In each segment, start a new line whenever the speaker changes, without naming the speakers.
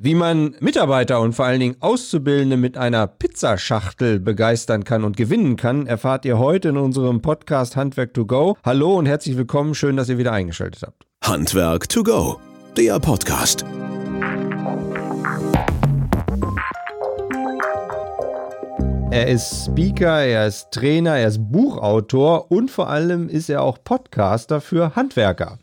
Wie man Mitarbeiter und vor allen Dingen Auszubildende mit einer Pizzaschachtel begeistern kann und gewinnen kann, erfahrt ihr heute in unserem Podcast Handwerk to Go. Hallo und herzlich willkommen, schön, dass ihr wieder eingeschaltet habt.
Handwerk to Go, der Podcast.
Er ist Speaker, er ist Trainer, er ist Buchautor und vor allem ist er auch Podcaster für Handwerker.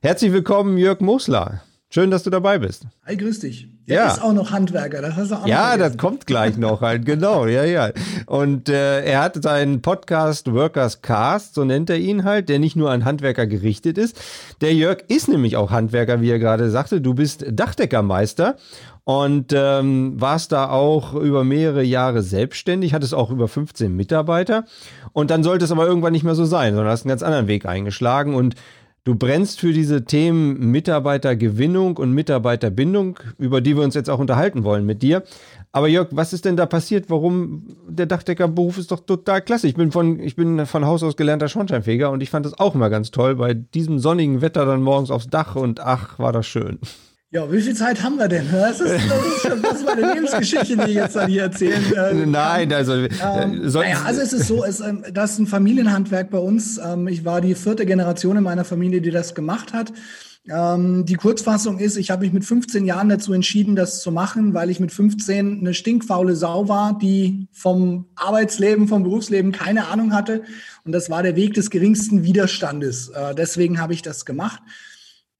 Herzlich willkommen, Jörg Mosler. Schön, dass du dabei bist.
Hi, grüß dich. Der ja. ist auch noch Handwerker, das hast du auch
Ja, das kommt gleich noch halt, genau, ja, ja. Und äh, er hat seinen Podcast Workers Cast, so nennt er ihn halt, der nicht nur an Handwerker gerichtet ist. Der Jörg ist nämlich auch Handwerker, wie er gerade sagte. Du bist Dachdeckermeister und ähm, warst da auch über mehrere Jahre selbstständig, hattest auch über 15 Mitarbeiter. Und dann sollte es aber irgendwann nicht mehr so sein, sondern hast einen ganz anderen Weg eingeschlagen und Du brennst für diese Themen Mitarbeitergewinnung und Mitarbeiterbindung, über die wir uns jetzt auch unterhalten wollen mit dir. Aber Jörg, was ist denn da passiert? Warum der Dachdeckerberuf ist doch total klasse. Ich bin von, ich bin von Haus aus gelernter Schornsteinfeger und ich fand das auch immer ganz toll, bei diesem sonnigen Wetter dann morgens aufs Dach und ach, war das schön.
Ja, wie viel Zeit haben wir denn? Das ist, das ist, das ist meine Lebensgeschichte, die ich jetzt dann hier erzählen äh,
Nein, also. Äh,
ähm, naja, also es ist so, es, ähm, das ist ein Familienhandwerk bei uns. Ähm, ich war die vierte Generation in meiner Familie, die das gemacht hat. Ähm, die Kurzfassung ist, ich habe mich mit 15 Jahren dazu entschieden, das zu machen, weil ich mit 15 eine stinkfaule Sau war, die vom Arbeitsleben, vom Berufsleben keine Ahnung hatte. Und das war der Weg des geringsten Widerstandes. Äh, deswegen habe ich das gemacht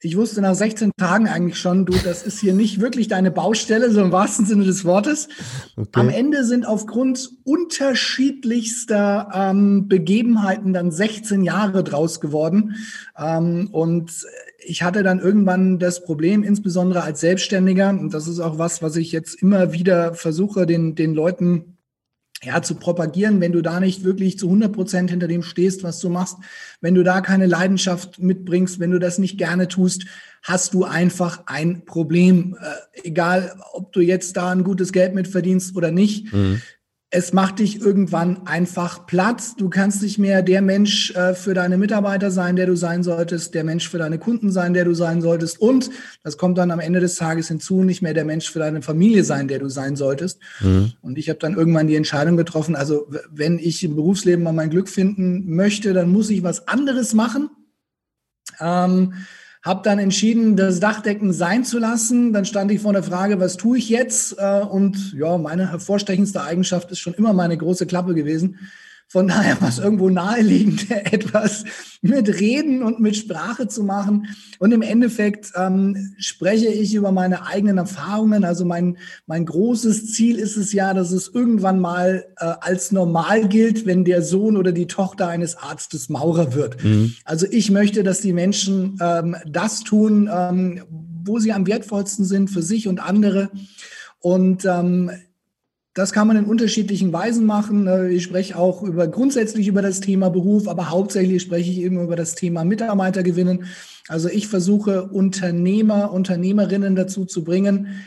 ich wusste nach 16 Tagen eigentlich schon, du, das ist hier nicht wirklich deine Baustelle, so im wahrsten Sinne des Wortes. Okay. Am Ende sind aufgrund unterschiedlichster ähm, Begebenheiten dann 16 Jahre draus geworden. Ähm, und ich hatte dann irgendwann das Problem, insbesondere als Selbstständiger, und das ist auch was, was ich jetzt immer wieder versuche, den, den Leuten ja, zu propagieren, wenn du da nicht wirklich zu 100 Prozent hinter dem stehst, was du machst, wenn du da keine Leidenschaft mitbringst, wenn du das nicht gerne tust, hast du einfach ein Problem. Äh, egal, ob du jetzt da ein gutes Geld mit verdienst oder nicht. Mhm es macht dich irgendwann einfach Platz. Du kannst nicht mehr der Mensch äh, für deine Mitarbeiter sein, der du sein solltest, der Mensch für deine Kunden sein, der du sein solltest und, das kommt dann am Ende des Tages hinzu, nicht mehr der Mensch für deine Familie sein, der du sein solltest. Mhm. Und ich habe dann irgendwann die Entscheidung getroffen, also wenn ich im Berufsleben mal mein Glück finden möchte, dann muss ich was anderes machen. Ähm, habe dann entschieden, das Dachdecken sein zu lassen. Dann stand ich vor der Frage, was tue ich jetzt? Äh, und ja, meine hervorstechendste Eigenschaft ist schon immer meine große Klappe gewesen. Von daher war es irgendwo naheliegend, etwas mit Reden und mit Sprache zu machen. Und im Endeffekt ähm, spreche ich über meine eigenen Erfahrungen. Also mein, mein großes Ziel ist es ja, dass es irgendwann mal äh, als normal gilt, wenn der Sohn oder die Tochter eines Arztes Maurer wird. Mhm. Also ich möchte, dass die Menschen ähm, das tun, ähm, wo sie am wertvollsten sind für sich und andere. Und ähm, das kann man in unterschiedlichen Weisen machen. Äh, ich spreche auch über grundsätzlich über das Thema Beruf, aber hauptsächlich spreche ich eben über das Thema Mitarbeiter gewinnen. Also ich versuche Unternehmer, Unternehmerinnen dazu zu bringen,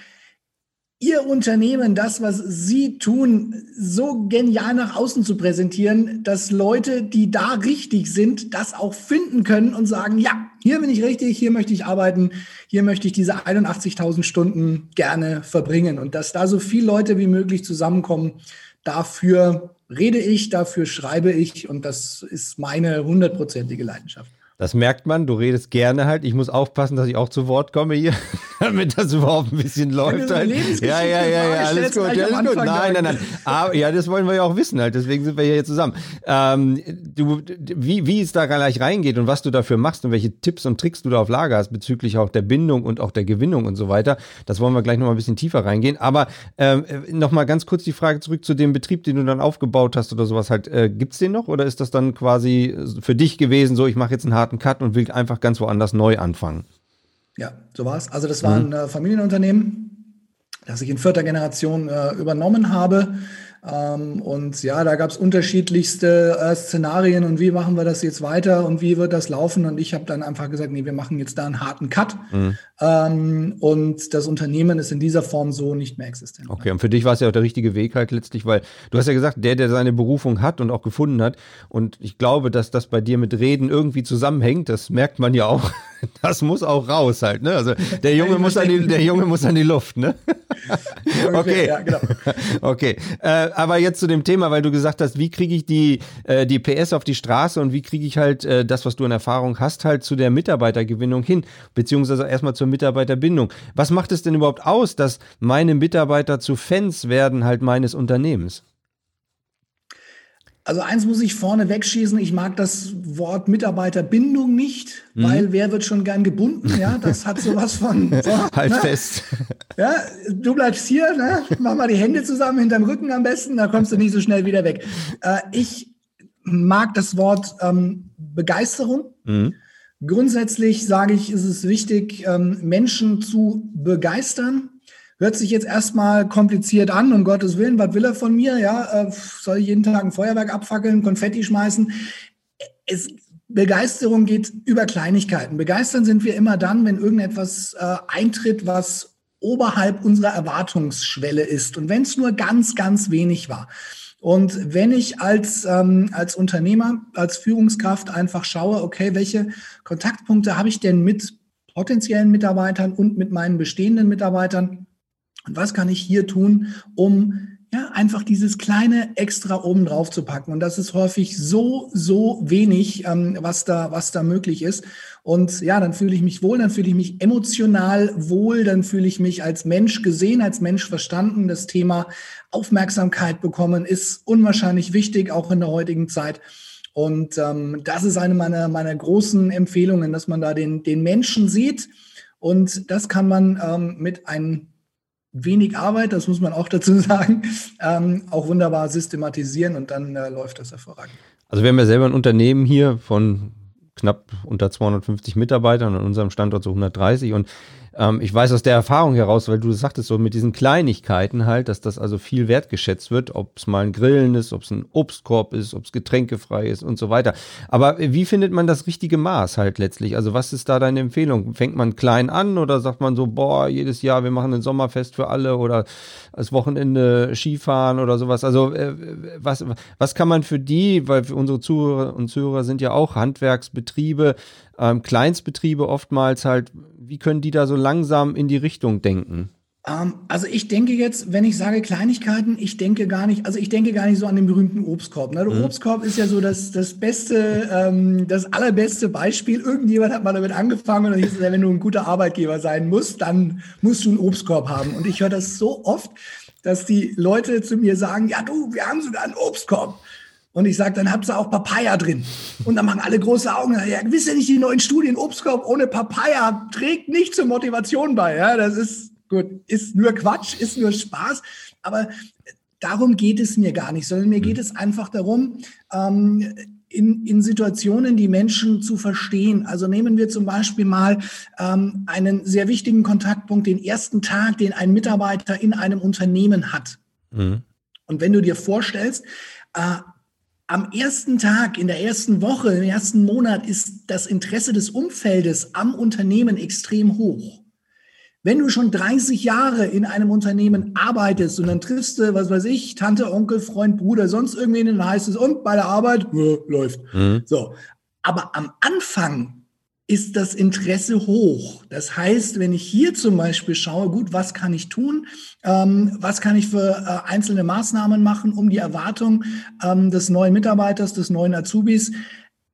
Ihr Unternehmen, das, was Sie tun, so genial nach außen zu präsentieren, dass Leute, die da richtig sind, das auch finden können und sagen, ja, hier bin ich richtig, hier möchte ich arbeiten, hier möchte ich diese 81.000 Stunden gerne verbringen. Und dass da so viele Leute wie möglich zusammenkommen, dafür rede ich, dafür schreibe ich und das ist meine hundertprozentige Leidenschaft.
Das merkt man, du redest gerne halt. Ich muss aufpassen, dass ich auch zu Wort komme hier, damit das überhaupt ein bisschen läuft. Halt. Ja, ja, ja, ja, alles gut, ja, alles gut. Nein, nein, nein. Aber, ja, das wollen wir ja auch wissen halt, deswegen sind wir hier zusammen. Ähm, du, wie, wie es da gleich reingeht und was du dafür machst und welche Tipps und Tricks du da auf Lager hast bezüglich auch der Bindung und auch der Gewinnung und so weiter, das wollen wir gleich nochmal ein bisschen tiefer reingehen. Aber ähm, nochmal ganz kurz die Frage zurück zu dem Betrieb, den du dann aufgebaut hast oder sowas halt. Äh, gibt's den noch oder ist das dann quasi für dich gewesen, so ich mache jetzt einen harten harten Cut und will einfach ganz woanders neu anfangen.
Ja, so war es. Also das war mhm. ein äh, Familienunternehmen, das ich in vierter Generation äh, übernommen habe. Ähm, und ja, da gab es unterschiedlichste äh, Szenarien und wie machen wir das jetzt weiter und wie wird das laufen? Und ich habe dann einfach gesagt, nee, wir machen jetzt da einen harten Cut. Mhm. Ähm, und das Unternehmen ist in dieser Form so nicht mehr existent.
Okay, und für dich war es ja auch der richtige Weg halt letztlich, weil du hast ja gesagt, der, der seine Berufung hat und auch gefunden hat. Und ich glaube, dass das bei dir mit Reden irgendwie zusammenhängt. Das merkt man ja auch. Das muss auch raus halt. Ne? Also der Junge muss an die, der Junge muss an die Luft. Ne? okay. Ja, genau. Okay. Äh, aber jetzt zu dem Thema, weil du gesagt hast, wie kriege ich die, äh, die PS auf die Straße und wie kriege ich halt äh, das, was du in Erfahrung hast, halt zu der Mitarbeitergewinnung hin, beziehungsweise erstmal zur Mitarbeiterbindung. Was macht es denn überhaupt aus, dass meine Mitarbeiter zu Fans werden halt meines Unternehmens?
Also eins muss ich vorne wegschießen. Ich mag das Wort Mitarbeiterbindung nicht, mhm. weil wer wird schon gern gebunden? Ja, das hat sowas von. So,
halt ne? fest.
Ja, du bleibst hier, ne? mach mal die Hände zusammen hinterm Rücken am besten, da kommst du nicht so schnell wieder weg. Äh, ich mag das Wort ähm, Begeisterung. Mhm. Grundsätzlich sage ich, ist es wichtig, ähm, Menschen zu begeistern Hört sich jetzt erstmal kompliziert an, um Gottes Willen, was will er von mir? Ja, äh, soll ich jeden Tag ein Feuerwerk abfackeln, Konfetti schmeißen? Es, Begeisterung geht über Kleinigkeiten. Begeistern sind wir immer dann, wenn irgendetwas äh, eintritt, was oberhalb unserer Erwartungsschwelle ist. Und wenn es nur ganz, ganz wenig war. Und wenn ich als, ähm, als Unternehmer, als Führungskraft einfach schaue, okay, welche Kontaktpunkte habe ich denn mit potenziellen Mitarbeitern und mit meinen bestehenden Mitarbeitern, und was kann ich hier tun, um ja, einfach dieses kleine Extra oben drauf zu packen. Und das ist häufig so, so wenig, ähm, was da, was da möglich ist. Und ja, dann fühle ich mich wohl, dann fühle ich mich emotional wohl, dann fühle ich mich als Mensch gesehen, als Mensch verstanden. Das Thema Aufmerksamkeit bekommen ist unwahrscheinlich wichtig, auch in der heutigen Zeit. Und ähm, das ist eine meiner, meiner großen Empfehlungen, dass man da den, den Menschen sieht. Und das kann man ähm, mit einem wenig Arbeit, das muss man auch dazu sagen, ähm, auch wunderbar systematisieren und dann äh, läuft das hervorragend.
Also wir haben ja selber ein Unternehmen hier von knapp unter 250 Mitarbeitern an unserem Standort so 130 und ähm, ich weiß aus der Erfahrung heraus, weil du sagtest so mit diesen Kleinigkeiten halt, dass das also viel wertgeschätzt wird, ob es mal ein Grillen ist, ob es ein Obstkorb ist, ob es getränkefrei ist und so weiter. Aber wie findet man das richtige Maß halt letztlich? Also was ist da deine Empfehlung? Fängt man klein an oder sagt man so, boah, jedes Jahr, wir machen ein Sommerfest für alle oder als Wochenende Skifahren oder sowas? Also äh, was, was kann man für die, weil für unsere Zuhörer und Zuhörer sind ja auch Handwerksbetriebe, ähm, Kleinstbetriebe oftmals halt, wie können die da so langsam in die Richtung denken?
Ähm, also ich denke jetzt, wenn ich sage Kleinigkeiten, ich denke gar nicht, also ich denke gar nicht so an den berühmten Obstkorb. Ne? Der mhm. Obstkorb ist ja so das, das beste, ähm, das allerbeste Beispiel. Irgendjemand hat mal damit angefangen und dann hieß es ja, wenn du ein guter Arbeitgeber sein musst, dann musst du einen Obstkorb haben. Und ich höre das so oft, dass die Leute zu mir sagen, ja du, wir haben sogar einen Obstkorb. Und ich sage, dann habt ihr auch Papaya drin. Und dann machen alle große Augen. Ja, wisst ihr nicht, die neuen Studien, Obstkorb ohne Papaya trägt nicht zur Motivation bei. Ja, das ist gut, ist nur Quatsch, ist nur Spaß. Aber darum geht es mir gar nicht, sondern mir geht es einfach darum, ähm, in, in Situationen die Menschen zu verstehen. Also nehmen wir zum Beispiel mal ähm, einen sehr wichtigen Kontaktpunkt, den ersten Tag, den ein Mitarbeiter in einem Unternehmen hat. Mhm. Und wenn du dir vorstellst, äh, am ersten Tag, in der ersten Woche, im ersten Monat ist das Interesse des Umfeldes am Unternehmen extrem hoch. Wenn du schon 30 Jahre in einem Unternehmen arbeitest und dann triffst du, was weiß ich, Tante, Onkel, Freund, Bruder, sonst irgendwen, dann heißt es, und bei der Arbeit, ja, läuft. Mhm. So. Aber am Anfang ist das Interesse hoch. Das heißt, wenn ich hier zum Beispiel schaue, gut, was kann ich tun? Ähm, was kann ich für äh, einzelne Maßnahmen machen, um die Erwartung ähm, des neuen Mitarbeiters, des neuen Azubis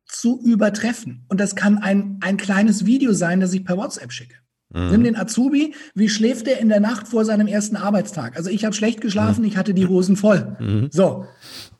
zu übertreffen? Und das kann ein, ein kleines Video sein, das ich per WhatsApp schicke. Mhm. Nimm den Azubi, wie schläft er in der Nacht vor seinem ersten Arbeitstag? Also ich habe schlecht geschlafen, mhm. ich hatte die Hosen voll. Mhm. So,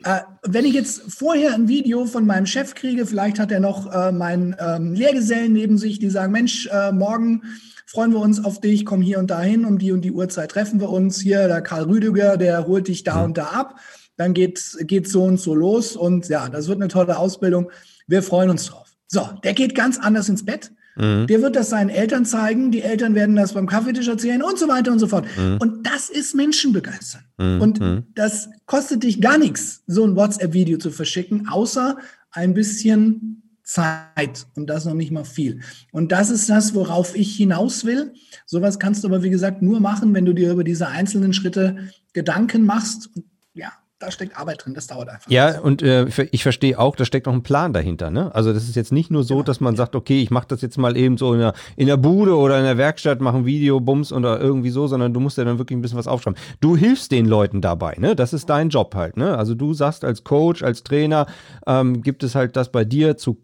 äh, wenn ich jetzt vorher ein Video von meinem Chef kriege, vielleicht hat er noch äh, meinen ähm, Lehrgesellen neben sich, die sagen, Mensch, äh, morgen freuen wir uns auf dich, komm hier und da hin, um die und die Uhrzeit treffen wir uns. Hier, der Karl Rüdiger, der holt dich da mhm. und da ab. Dann geht, geht so und so los und ja, das wird eine tolle Ausbildung. Wir freuen uns drauf. So, der geht ganz anders ins Bett Mhm. Der wird das seinen Eltern zeigen, die Eltern werden das beim Kaffeetisch erzählen und so weiter und so fort. Mhm. Und das ist Menschenbegeistern. Mhm. Und mhm. das kostet dich gar nichts, so ein WhatsApp-Video zu verschicken, außer ein bisschen Zeit und das noch nicht mal viel. Und das ist das, worauf ich hinaus will. Sowas kannst du aber, wie gesagt, nur machen, wenn du dir über diese einzelnen Schritte Gedanken machst. ja, da steckt Arbeit drin, das dauert einfach.
Ja, und äh, ich verstehe auch, da steckt noch ein Plan dahinter. Ne? Also das ist jetzt nicht nur so, genau. dass man sagt, okay, ich mache das jetzt mal eben so in der, in der Bude oder in der Werkstatt, mache ein Video, Bums oder irgendwie so, sondern du musst ja dann wirklich ein bisschen was aufschreiben. Du hilfst den Leuten dabei, ne? Das ist dein Job halt, ne? Also du sagst als Coach, als Trainer, ähm, gibt es halt das bei dir zu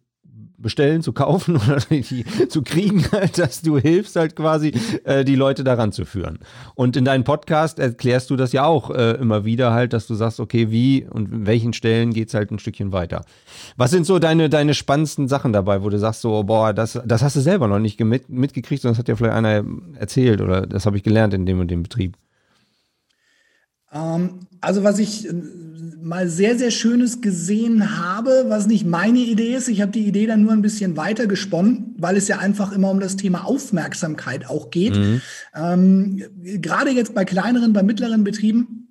bestellen, zu kaufen oder die, zu kriegen, dass du hilfst halt quasi, äh, die Leute daran zu führen. Und in deinem Podcast erklärst du das ja auch äh, immer wieder halt, dass du sagst, okay, wie und in welchen Stellen geht es halt ein Stückchen weiter. Was sind so deine, deine spannendsten Sachen dabei, wo du sagst so, boah, das, das hast du selber noch nicht mit, mitgekriegt, sondern das hat dir vielleicht einer erzählt oder das habe ich gelernt in dem und dem Betrieb?
Ähm, also was ich mal sehr, sehr Schönes gesehen habe, was nicht meine Idee ist. Ich habe die Idee dann nur ein bisschen weiter gesponnen, weil es ja einfach immer um das Thema Aufmerksamkeit auch geht. Mhm. Ähm, gerade jetzt bei kleineren, bei mittleren Betrieben,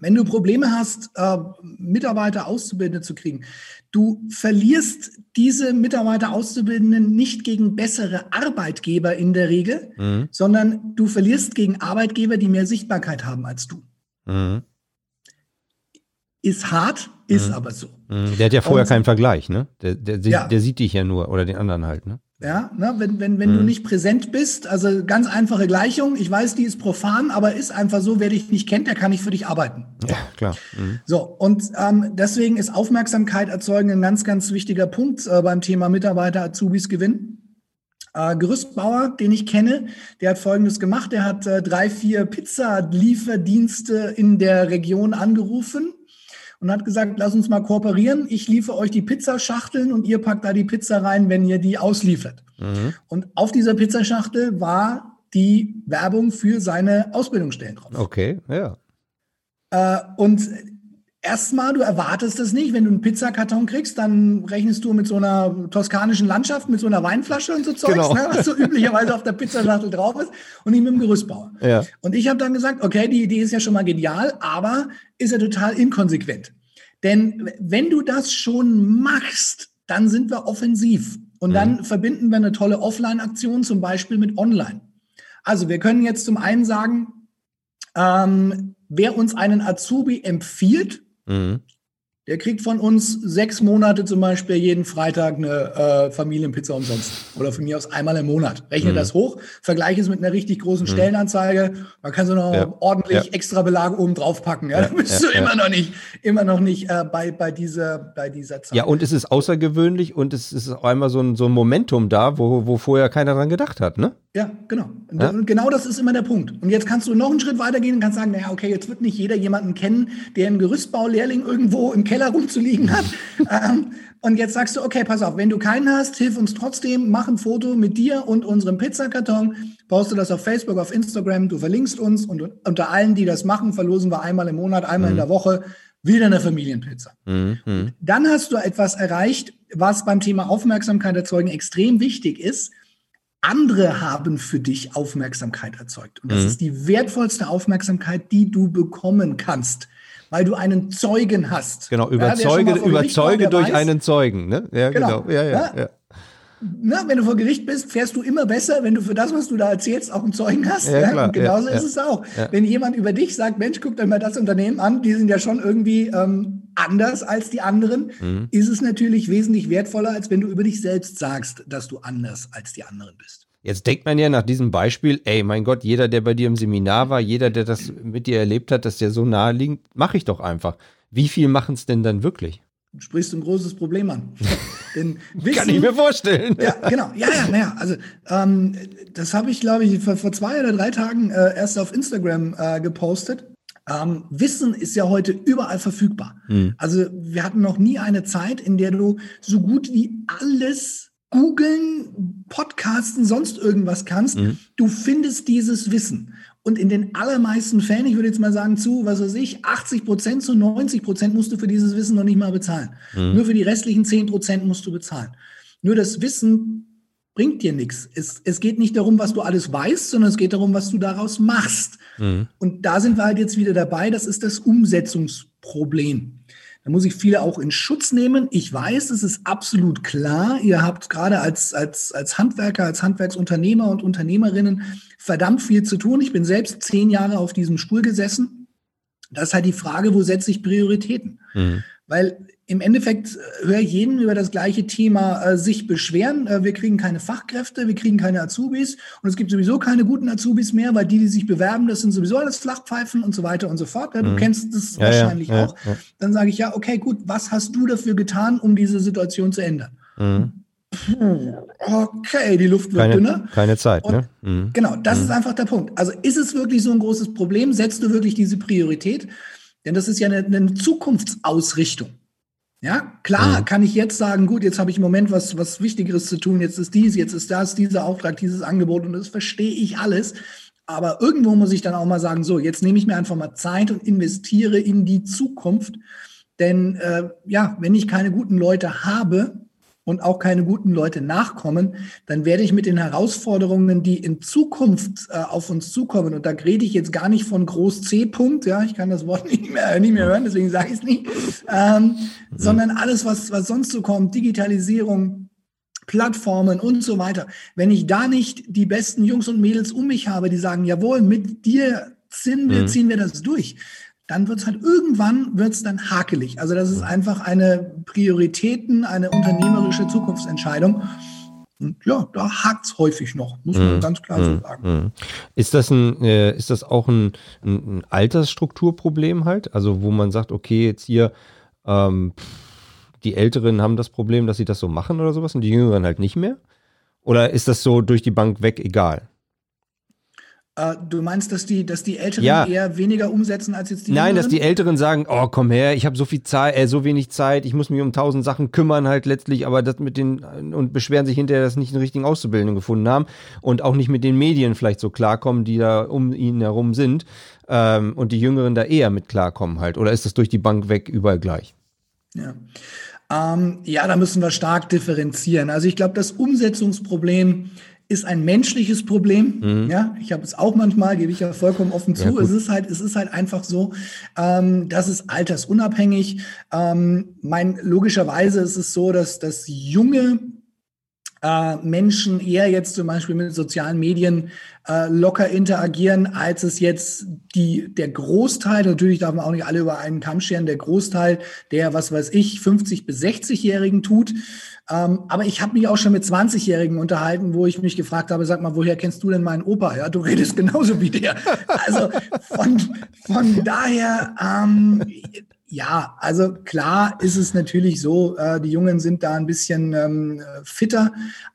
wenn du Probleme hast, äh, Mitarbeiter Auszubildende zu kriegen, du verlierst diese Mitarbeiter Auszubildenden nicht gegen bessere Arbeitgeber in der Regel, mhm. sondern du verlierst gegen Arbeitgeber, die mehr Sichtbarkeit haben als du. Mhm. Ist hart, ist mhm. aber so.
Mhm. Der hat ja vorher und, keinen Vergleich, ne? Der, der, ja. der, sieht dich ja nur oder den anderen halt, ne?
Ja, ne, wenn, wenn, wenn mhm. du nicht präsent bist, also ganz einfache Gleichung, ich weiß, die ist profan, aber ist einfach so, wer dich nicht kennt, der kann nicht für dich arbeiten.
Ja, klar. Mhm.
So, und ähm, deswegen ist Aufmerksamkeit erzeugen ein ganz, ganz wichtiger Punkt äh, beim Thema Mitarbeiter, Azubis gewinnen. Äh, Gerüstbauer, den ich kenne, der hat Folgendes gemacht. Der hat äh, drei, vier Pizzalieferdienste in der Region angerufen und hat gesagt, lass uns mal kooperieren. Ich liefere euch die Pizzaschachteln und ihr packt da die Pizza rein, wenn ihr die ausliefert. Mhm. Und auf dieser Pizzaschachtel war die Werbung für seine Ausbildungsstellen drauf.
Okay, ja.
Äh, und erstmal, du erwartest es nicht. Wenn du einen Pizzakarton kriegst, dann rechnest du mit so einer toskanischen Landschaft, mit so einer Weinflasche und so Zeugs, genau. ne, was so üblicherweise auf der Pizzaschachtel drauf ist und nicht mit dem Gerüstbauer. Ja. Und ich habe dann gesagt, okay, die Idee ist ja schon mal genial, aber ist ja total inkonsequent. Denn wenn du das schon machst, dann sind wir offensiv. Und mhm. dann verbinden wir eine tolle Offline-Aktion zum Beispiel mit Online. Also wir können jetzt zum einen sagen, ähm, wer uns einen Azubi empfiehlt, Mhm. Der kriegt von uns sechs Monate zum Beispiel jeden Freitag eine äh, Familienpizza umsonst. Oder von mir aus einmal im Monat. Rechne mhm. das hoch, vergleiche es mit einer richtig großen mhm. Stellenanzeige. Man kann so noch ja. ordentlich ja. extra Belag oben drauf packen. Ja, ja. dann bist du immer noch nicht, immer noch nicht äh, bei, bei, dieser, bei dieser
Zahl. Ja, und es ist außergewöhnlich und es ist auch einmal so ein, so ein Momentum da, wo, wo vorher keiner dran gedacht hat, ne?
Ja, genau. Und genau das ist immer der Punkt. Und jetzt kannst du noch einen Schritt weitergehen und kannst sagen, naja, okay, jetzt wird nicht jeder jemanden kennen, der einen Gerüstbaulehrling irgendwo im Keller rumzuliegen hat. ähm, und jetzt sagst du, okay, pass auf, wenn du keinen hast, hilf uns trotzdem, mach ein Foto mit dir und unserem Pizzakarton, poste das auf Facebook, auf Instagram, du verlinkst uns und unter allen, die das machen, verlosen wir einmal im Monat, einmal mhm. in der Woche wieder eine Familienpizza. Mhm. Dann hast du etwas erreicht, was beim Thema Aufmerksamkeit erzeugen extrem wichtig ist andere haben für dich Aufmerksamkeit erzeugt. Und das mhm. ist die wertvollste Aufmerksamkeit, die du bekommen kannst, weil du einen Zeugen hast.
Genau, überzeuge, ja, überzeuge durch weiß. einen Zeugen. Ne? Ja, genau. genau. Ja, ja, ja
na, wenn du vor Gericht bist, fährst du immer besser, wenn du für das, was du da erzählst, auch einen Zeugen hast. Ja, ja? Und genauso ist es auch. Wenn jemand über dich sagt, Mensch, guckt euch mal das Unternehmen an, die sind ja schon irgendwie ähm, anders als die anderen, mhm. ist es natürlich wesentlich wertvoller, als wenn du über dich selbst sagst, dass du anders als die anderen bist.
Jetzt denkt man ja nach diesem Beispiel, ey, mein Gott, jeder, der bei dir im Seminar war, jeder, der das mit dir erlebt hat, dass der so nahe liegt, mache ich doch einfach. Wie viel machen es denn dann wirklich?
Du sprichst ein großes Problem an.
Denn Wissen, Kann ich mir vorstellen.
Ja, genau. Ja, ja, naja, also ähm, das habe ich, glaube ich, vor, vor, zwei oder drei Tagen äh, erst auf Instagram äh, gepostet. Ähm, Wissen ist ja heute überall verfügbar. Hm. Also wir hatten noch nie eine Zeit, in der du so gut wie alles googeln, podcasten, sonst irgendwas kannst. Hm. Du findest dieses Wissen. Und in den allermeisten Fällen, ich würde jetzt mal sagen, zu, was weiß ich, 80 Prozent zu 90 Prozent musst du für dieses Wissen noch nicht mal bezahlen. Mhm. Nur für die restlichen 10 Prozent musst du bezahlen. Nur das Wissen bringt dir nichts. Es, es geht nicht darum, was du alles weißt, sondern es geht darum, was du daraus machst. Mhm. Und da sind wir halt jetzt wieder dabei, das ist das Umsetzungsproblem. Da muss ich viele auch in Schutz nehmen. Ich weiß, es ist absolut klar. Ihr habt gerade als, als, als Handwerker, als Handwerksunternehmer und Unternehmerinnen verdammt viel zu tun. Ich bin selbst zehn Jahre auf diesem Stuhl gesessen. Das ist halt die Frage, wo setze ich Prioritäten? Mhm. Weil im Endeffekt äh, höre ich jeden über das gleiche Thema äh, sich beschweren. Äh, wir kriegen keine Fachkräfte, wir kriegen keine Azubis und es gibt sowieso keine guten Azubis mehr, weil die, die sich bewerben, das sind sowieso alles Flachpfeifen und so weiter und so fort. Ja, du mhm. kennst das ja, wahrscheinlich ja, auch. Dann sage ich ja, okay, gut, was hast du dafür getan, um diese Situation zu ändern? Mhm. Okay, die Luft wird
keine,
dünner.
Keine Zeit, und ne?
Mhm. Genau, das ist mhm. einfach der Punkt. Also ist es wirklich so ein großes Problem? Setzt du wirklich diese Priorität? Denn das ist ja eine, eine Zukunftsausrichtung. Ja, klar mhm. kann ich jetzt sagen, gut, jetzt habe ich im Moment was, was Wichtigeres zu tun, jetzt ist dies, jetzt ist das, dieser Auftrag, dieses Angebot und das verstehe ich alles. Aber irgendwo muss ich dann auch mal sagen, so, jetzt nehme ich mir einfach mal Zeit und investiere in die Zukunft. Denn äh, ja, wenn ich keine guten Leute habe, und auch keine guten Leute nachkommen, dann werde ich mit den Herausforderungen, die in Zukunft äh, auf uns zukommen, und da rede ich jetzt gar nicht von Groß C. Punkt, ja, ich kann das Wort nicht mehr, nicht mehr hören, deswegen sage ich es nicht, ähm, mhm. sondern alles, was, was sonst so kommt, Digitalisierung, Plattformen und so weiter. Wenn ich da nicht die besten Jungs und Mädels um mich habe, die sagen, jawohl, mit dir ziehen wir, mhm. ziehen wir das durch, dann wird es halt irgendwann wird's dann hakelig. Also das ist einfach eine Prioritäten, eine unternehmerische Zukunftsentscheidung. Und ja, da hakt es häufig noch, muss man mm, ganz klar mm, so sagen. Mm.
Ist das ein, äh, ist das auch ein, ein, ein, Altersstrukturproblem halt? Also wo man sagt, okay, jetzt hier ähm, die Älteren haben das Problem, dass sie das so machen oder sowas und die Jüngeren halt nicht mehr? Oder ist das so durch die Bank weg egal?
Äh, du meinst, dass die, dass die Älteren ja. eher weniger umsetzen als jetzt die
Nein, Jüngeren? dass die Älteren sagen, oh komm her, ich habe so viel Zeit, äh, so wenig Zeit, ich muss mich um tausend Sachen kümmern halt letztlich, aber das mit den und beschweren sich hinterher, dass sie nicht eine richtige Auszubildung gefunden haben und auch nicht mit den Medien vielleicht so klarkommen, die da um ihnen herum sind ähm, und die Jüngeren da eher mit klarkommen halt. Oder ist das durch die Bank weg überall gleich?
Ja. Ähm, ja, da müssen wir stark differenzieren. Also ich glaube, das Umsetzungsproblem ist ein menschliches Problem. Mhm. Ja, ich habe es auch manchmal, gebe ich ja vollkommen offen zu. Ja, es ist halt, es ist halt einfach so, ähm, das ist altersunabhängig. Ähm, mein, logischerweise ist es so, dass, dass junge äh, Menschen eher jetzt zum Beispiel mit sozialen Medien äh, locker interagieren, als es jetzt die, der Großteil, natürlich darf man auch nicht alle über einen Kamm scheren, der Großteil der, was weiß ich, 50 bis 60-Jährigen tut. Ähm, aber ich habe mich auch schon mit 20-Jährigen unterhalten, wo ich mich gefragt habe, sag mal, woher kennst du denn meinen Opa? Ja, du redest genauso wie der. Also von, von daher, ähm, ja, also klar ist es natürlich so, äh, die Jungen sind da ein bisschen ähm, fitter,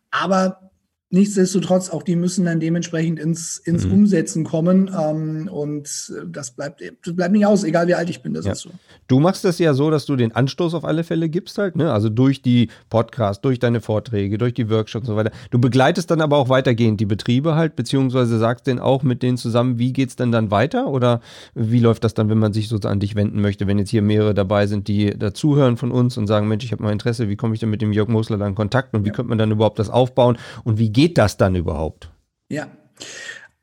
aber Nichtsdestotrotz, auch die müssen dann dementsprechend ins, ins mhm. Umsetzen kommen. Ähm, und äh, das bleibt, das bleibt nicht aus, egal wie alt ich bin, das
ja.
ist so.
Du machst das ja so, dass du den Anstoß auf alle Fälle gibst halt, ne? Also durch die Podcasts, durch deine Vorträge, durch die Workshops und so weiter. Du begleitest dann aber auch weitergehend die Betriebe halt, beziehungsweise sagst denen auch mit denen zusammen, wie geht es denn dann weiter? Oder wie läuft das dann, wenn man sich so an dich wenden möchte, wenn jetzt hier mehrere dabei sind, die dazuhören von uns und sagen, Mensch, ich habe mal Interesse, wie komme ich denn mit dem Jörg Mosler dann in Kontakt und wie könnte man dann überhaupt das aufbauen und wie geht das dann überhaupt?
Ja.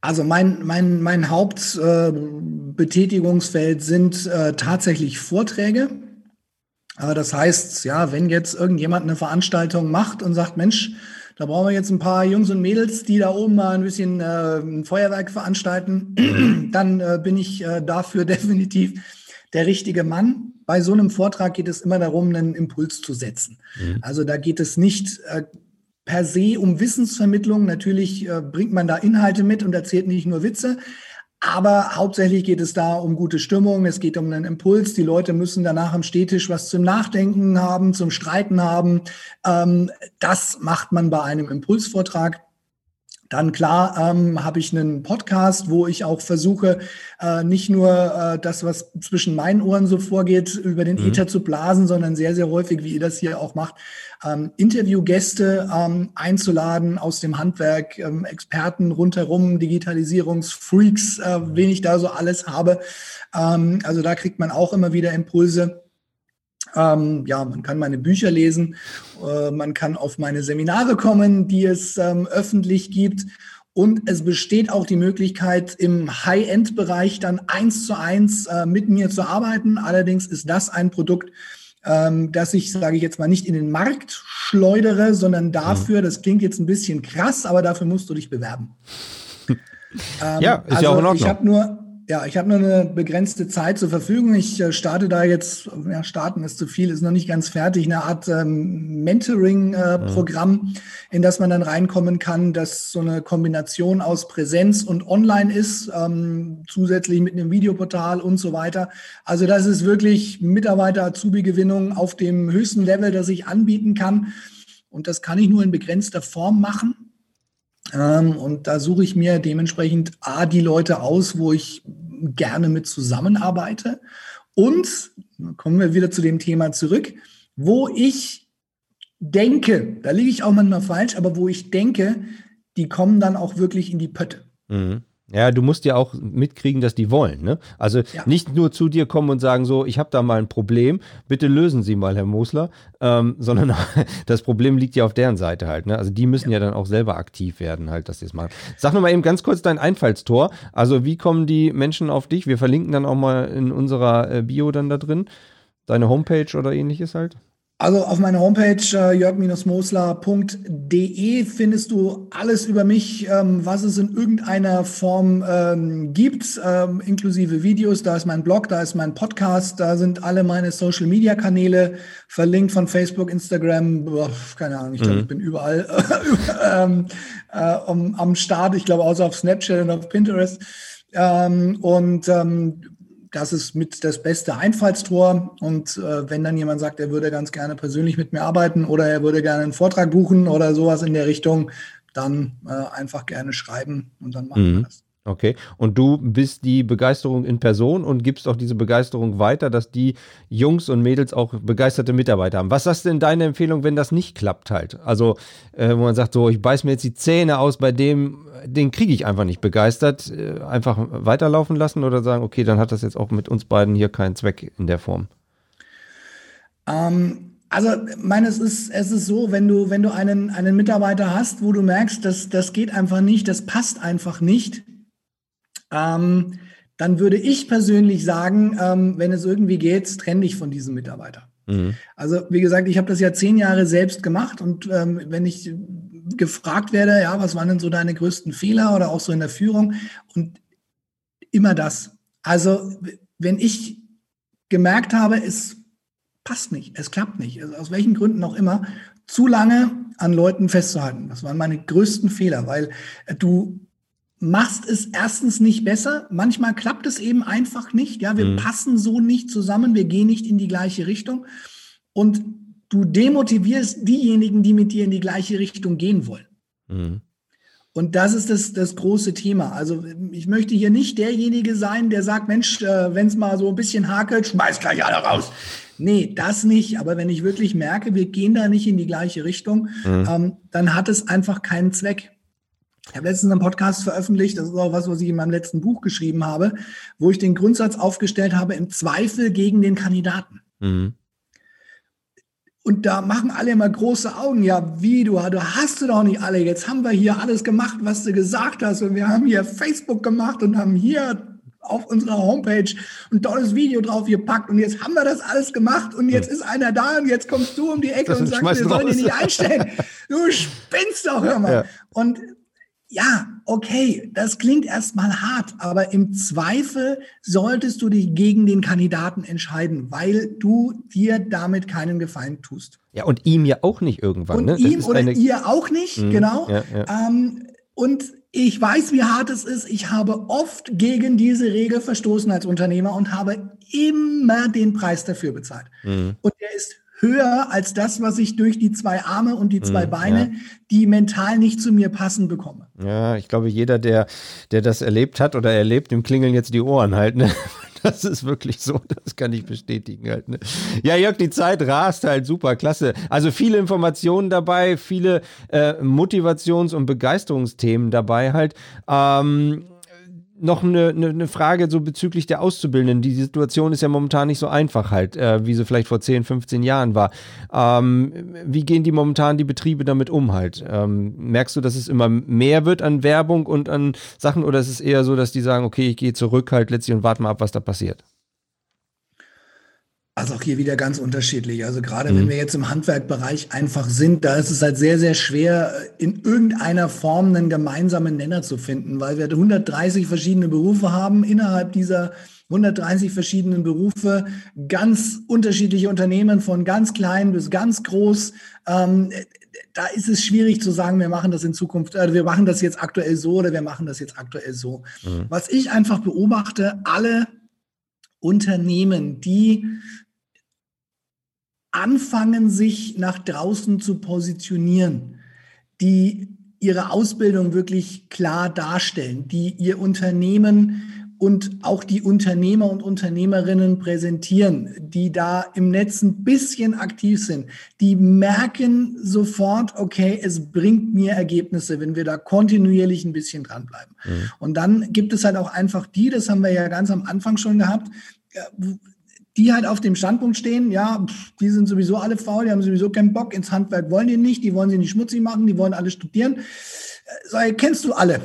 Also mein, mein, mein Hauptbetätigungsfeld äh, sind äh, tatsächlich Vorträge. Äh, das heißt, ja, wenn jetzt irgendjemand eine Veranstaltung macht und sagt, Mensch, da brauchen wir jetzt ein paar Jungs und Mädels, die da oben mal ein bisschen äh, ein Feuerwerk veranstalten, dann äh, bin ich äh, dafür definitiv der richtige Mann. Bei so einem Vortrag geht es immer darum, einen Impuls zu setzen. Mhm. Also da geht es nicht per se um Wissensvermittlung. Natürlich äh, bringt man da Inhalte mit und erzählt nicht nur Witze. Aber hauptsächlich geht es da um gute Stimmung, es geht um einen Impuls. Die Leute müssen danach am Städtisch was zum Nachdenken haben, zum Streiten haben. Ähm, das macht man bei einem Impulsvortrag. Dann klar ähm, habe ich einen Podcast, wo ich auch versuche, äh, nicht nur äh, das, was zwischen meinen Ohren so vorgeht, über den mhm. Ether zu blasen, sondern sehr, sehr häufig, wie ihr das hier auch macht, ähm, Interviewgäste ähm, einzuladen aus dem Handwerk, ähm, Experten rundherum, Digitalisierungsfreaks, äh, wen ich da so alles habe. Ähm, also da kriegt man auch immer wieder Impulse. Ähm, ja, man kann meine Bücher lesen, äh, man kann auf meine Seminare kommen, die es ähm, öffentlich gibt. Und es besteht auch die Möglichkeit, im High-End-Bereich dann eins zu eins äh, mit mir zu arbeiten. Allerdings ist das ein Produkt, ähm, dass ich, sage ich jetzt mal, nicht in den Markt schleudere, sondern dafür, das klingt jetzt ein bisschen krass, aber dafür musst du dich bewerben.
ähm, ja, ist also ja auch in
Ordnung. Ich habe nur, ja, ich habe nur eine begrenzte Zeit zur Verfügung. Ich äh, starte da jetzt, ja, starten ist zu viel, ist noch nicht ganz fertig, eine Art ähm, Mentoring-Programm, äh, mhm. in das man dann reinkommen kann, das so eine Kombination aus Präsenz und Online ist, ähm, zusätzlich mit einem Videoportal und so weiter. Also das ist wirklich Mitarbeiter-Azubi-Gewinnung auf dem höchsten Level, das ich anbieten kann. Und das kann ich nur in begrenzter Form machen. Ähm, und da suche ich mir dementsprechend A, die Leute aus, wo ich gerne mit zusammenarbeite. Und, kommen wir wieder zu dem Thema zurück, wo ich denke, da liege ich auch manchmal falsch, aber wo ich denke, die kommen dann auch wirklich in die Pötte.
Mhm. Ja, du musst ja auch mitkriegen, dass die wollen. Ne? Also ja. nicht nur zu dir kommen und sagen so, ich habe da mal ein Problem, bitte lösen Sie mal, Herr Mosler, ähm, sondern das Problem liegt ja auf deren Seite halt. Ne? Also die müssen ja. ja dann auch selber aktiv werden, halt, dass sie es machen. Sag noch mal eben ganz kurz dein Einfallstor. Also wie kommen die Menschen auf dich? Wir verlinken dann auch mal in unserer äh, Bio dann da drin. Deine Homepage oder ähnliches halt.
Also auf meiner Homepage äh, jörg-mosler.de findest du alles über mich, ähm, was es in irgendeiner Form ähm, gibt, ähm, inklusive Videos. Da ist mein Blog, da ist mein Podcast, da sind alle meine Social-Media-Kanäle verlinkt von Facebook, Instagram, boah, keine Ahnung, ich glaube, mhm. ich bin überall äh, um, am Start. Ich glaube, außer auf Snapchat und auf Pinterest. Ähm, und ähm, das ist mit das beste Einfallstor. Und äh, wenn dann jemand sagt, er würde ganz gerne persönlich mit mir arbeiten oder er würde gerne einen Vortrag buchen oder sowas in der Richtung, dann äh, einfach gerne schreiben und dann machen mhm. wir das.
Okay. Und du bist die Begeisterung in Person und gibst auch diese Begeisterung weiter, dass die Jungs und Mädels auch begeisterte Mitarbeiter haben. Was ist denn deine Empfehlung, wenn das nicht klappt halt? Also, äh, wo man sagt, so, ich beiß mir jetzt die Zähne aus, bei dem, den kriege ich einfach nicht begeistert. Äh, einfach weiterlaufen lassen oder sagen, okay, dann hat das jetzt auch mit uns beiden hier keinen Zweck in der Form?
Ähm, also, meine, es ist, es ist so, wenn du, wenn du einen, einen Mitarbeiter hast, wo du merkst, dass das geht einfach nicht, das passt einfach nicht, ähm, dann würde ich persönlich sagen, ähm, wenn es irgendwie geht, trenn dich von diesem Mitarbeiter. Mhm. Also wie gesagt, ich habe das ja zehn Jahre selbst gemacht und ähm, wenn ich gefragt werde, ja, was waren denn so deine größten Fehler oder auch so in der Führung und immer das. Also wenn ich gemerkt habe, es passt nicht, es klappt nicht, also aus welchen Gründen auch immer, zu lange an Leuten festzuhalten. Das waren meine größten Fehler, weil du machst es erstens nicht besser. Manchmal klappt es eben einfach nicht. Ja, wir mhm. passen so nicht zusammen. Wir gehen nicht in die gleiche Richtung. Und du demotivierst diejenigen, die mit dir in die gleiche Richtung gehen wollen. Mhm. Und das ist das, das große Thema. Also ich möchte hier nicht derjenige sein, der sagt, Mensch, äh, wenn es mal so ein bisschen hakelt, schmeiß gleich alle raus. Nee, das nicht. Aber wenn ich wirklich merke, wir gehen da nicht in die gleiche Richtung, mhm. ähm, dann hat es einfach keinen Zweck. Ich habe letztens einen Podcast veröffentlicht, das ist auch was, was ich in meinem letzten Buch geschrieben habe, wo ich den Grundsatz aufgestellt habe, im Zweifel gegen den Kandidaten. Mhm. Und da machen alle immer große Augen. Ja, wie du, du hast du doch nicht alle. Jetzt haben wir hier alles gemacht, was du gesagt hast. Und wir haben hier Facebook gemacht und haben hier auf unserer Homepage ein tolles Video drauf gepackt. Und jetzt haben wir das alles gemacht. Und jetzt ist einer da und jetzt kommst du um die Ecke und sagst, wir sollen ihn nicht einstellen. Du spinnst doch, hör mal. Ja. Und ja, okay, das klingt erstmal hart, aber im Zweifel solltest du dich gegen den Kandidaten entscheiden, weil du dir damit keinen Gefallen tust.
Ja, und ihm ja auch nicht irgendwann.
Und
ne?
ihm oder eine... ihr auch nicht, mhm, genau. Ja, ja. Ähm, und ich weiß, wie hart es ist. Ich habe oft gegen diese Regel verstoßen als Unternehmer und habe immer den Preis dafür bezahlt. Mhm. Und der ist höher als das, was ich durch die zwei Arme und die zwei mhm, Beine, ja. die mental nicht zu mir passen, bekomme.
Ja, ich glaube, jeder, der, der das erlebt hat oder erlebt, dem klingeln jetzt die Ohren halt. Ne? Das ist wirklich so, das kann ich bestätigen halt. Ne? Ja, Jörg, die Zeit rast halt super, klasse. Also viele Informationen dabei, viele äh, Motivations- und Begeisterungsthemen dabei halt. Ähm, noch eine, eine, eine, Frage so bezüglich der Auszubildenden. Die Situation ist ja momentan nicht so einfach halt, äh, wie sie vielleicht vor 10, 15 Jahren war. Ähm, wie gehen die momentan die Betriebe damit um halt? Ähm, merkst du, dass es immer mehr wird an Werbung und an Sachen oder ist es eher so, dass die sagen, okay, ich gehe zurück halt letztlich und warte mal ab, was da passiert?
Also auch hier wieder ganz unterschiedlich. Also gerade mhm. wenn wir jetzt im Handwerkbereich einfach sind, da ist es halt sehr, sehr schwer, in irgendeiner Form einen gemeinsamen Nenner zu finden, weil wir 130 verschiedene Berufe haben. Innerhalb dieser 130 verschiedenen Berufe, ganz unterschiedliche Unternehmen von ganz klein bis ganz groß. Ähm, da ist es schwierig zu sagen, wir machen das in Zukunft, äh, wir machen das jetzt aktuell so oder wir machen das jetzt aktuell so. Mhm. Was ich einfach beobachte, alle Unternehmen, die anfangen, sich nach draußen zu positionieren, die ihre Ausbildung wirklich klar darstellen, die ihr Unternehmen und auch die Unternehmer und Unternehmerinnen präsentieren, die da im Netz ein bisschen aktiv sind, die merken sofort, okay, es bringt mir Ergebnisse, wenn wir da kontinuierlich ein bisschen dranbleiben. Mhm. Und dann gibt es halt auch einfach die, das haben wir ja ganz am Anfang schon gehabt, die halt auf dem Standpunkt stehen, ja, die sind sowieso alle faul, die haben sowieso keinen Bock, ins Handwerk wollen die nicht, die wollen sie nicht schmutzig machen, die wollen alle studieren. Äh, so, kennst du alle?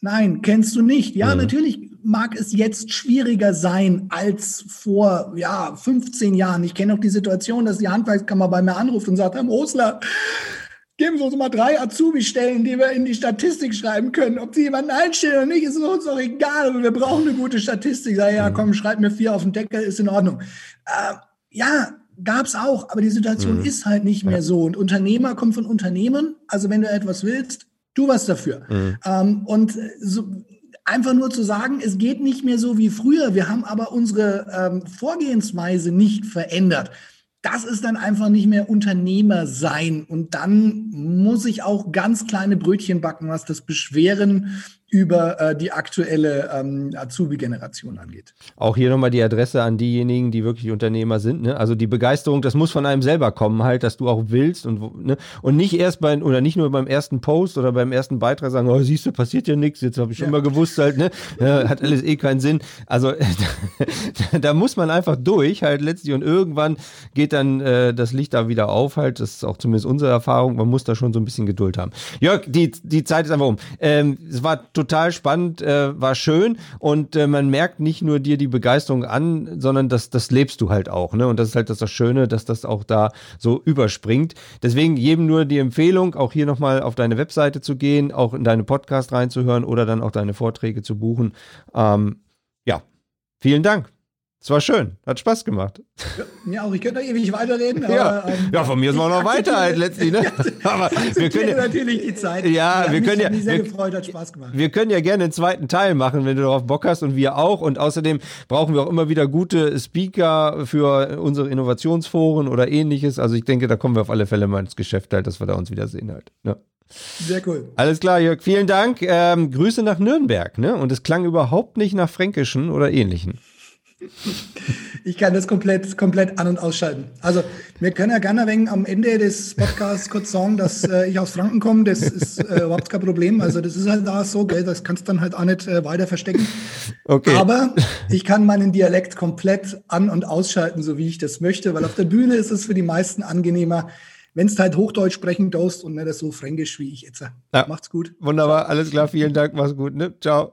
Nein, kennst du nicht. Ja, mhm. natürlich mag es jetzt schwieriger sein als vor ja, 15 Jahren. Ich kenne auch die Situation, dass die Handwerkskammer bei mir anruft und sagt, Herr Mosler, Geben Sie uns mal drei Azubi-Stellen, die wir in die Statistik schreiben können. Ob Sie jemanden einstellen oder nicht, ist uns doch egal. Aber wir brauchen eine gute Statistik. Sag, ja, komm, schreib mir vier auf den Deckel, ist in Ordnung. Äh, ja, gab's auch, aber die Situation mhm. ist halt nicht mehr so. Und Unternehmer kommt von Unternehmen. Also wenn du etwas willst, tu was dafür. Mhm. Ähm, und so, einfach nur zu sagen, es geht nicht mehr so wie früher. Wir haben aber unsere ähm, Vorgehensweise nicht verändert das ist dann einfach nicht mehr Unternehmer sein. Und dann muss ich auch ganz kleine Brötchen backen, was das Beschweren über äh, die aktuelle ähm, Azubi-Generation angeht.
Auch hier nochmal die Adresse an diejenigen, die wirklich Unternehmer sind. Ne? Also die Begeisterung, das muss von einem selber kommen, halt, dass du auch willst und, ne? und nicht erst bei oder nicht nur beim ersten Post oder beim ersten Beitrag sagen, oh, siehst du, passiert ja nichts, jetzt habe ich schon ja. mal gewusst, halt, ne? Ja, hat alles eh keinen Sinn. Also da, da, muss man einfach durch, halt letztlich und irgendwann geht dann äh, das Licht da wieder auf, halt. Das ist auch zumindest unsere Erfahrung. Man muss da schon so ein bisschen Geduld haben. Jörg, die, die Zeit ist einfach um. Ähm, es war total total spannend, äh, war schön und äh, man merkt nicht nur dir die Begeisterung an, sondern das, das lebst du halt auch. Ne? Und das ist halt das, das Schöne, dass das auch da so überspringt. Deswegen jedem nur die Empfehlung, auch hier nochmal auf deine Webseite zu gehen, auch in deine Podcast reinzuhören oder dann auch deine Vorträge zu buchen. Ähm, ja, vielen Dank. Es war schön, hat Spaß gemacht.
Ja, mir auch, ich könnte noch ewig weiterreden.
Aber, ja. Ähm, ja, von mir ist man noch weiter halt letztlich. Ne?
aber wir können ja, natürlich die Zeit.
Ja, wir können ja.
Wir, gefreut, hat Spaß gemacht.
Wir können ja gerne einen zweiten Teil machen, wenn du darauf Bock hast und wir auch. Und außerdem brauchen wir auch immer wieder gute Speaker für unsere Innovationsforen oder ähnliches. Also ich denke, da kommen wir auf alle Fälle mal ins Geschäft halt, dass wir da uns wiedersehen halt. Ne?
Sehr cool.
Alles klar, Jörg, vielen Dank. Ähm, Grüße nach Nürnberg, ne? Und es klang überhaupt nicht nach Fränkischen oder ähnlichen.
Ich kann das komplett, komplett an- und ausschalten. Also, wir können ja gerne wegen am Ende des Podcasts kurz sagen, dass äh, ich aus Franken komme. Das ist äh, überhaupt kein Problem. Also, das ist halt da so, gell? Das kannst du dann halt auch nicht äh, weiter verstecken. Okay. Aber ich kann meinen Dialekt komplett an- und ausschalten, so wie ich das möchte, weil auf der Bühne ist es für die meisten angenehmer, wenn es halt Hochdeutsch sprechen darfst und nicht so fränkisch wie ich jetzt. Ja. Macht's gut.
Wunderbar, alles klar, vielen Dank, mach's gut. Ne? Ciao.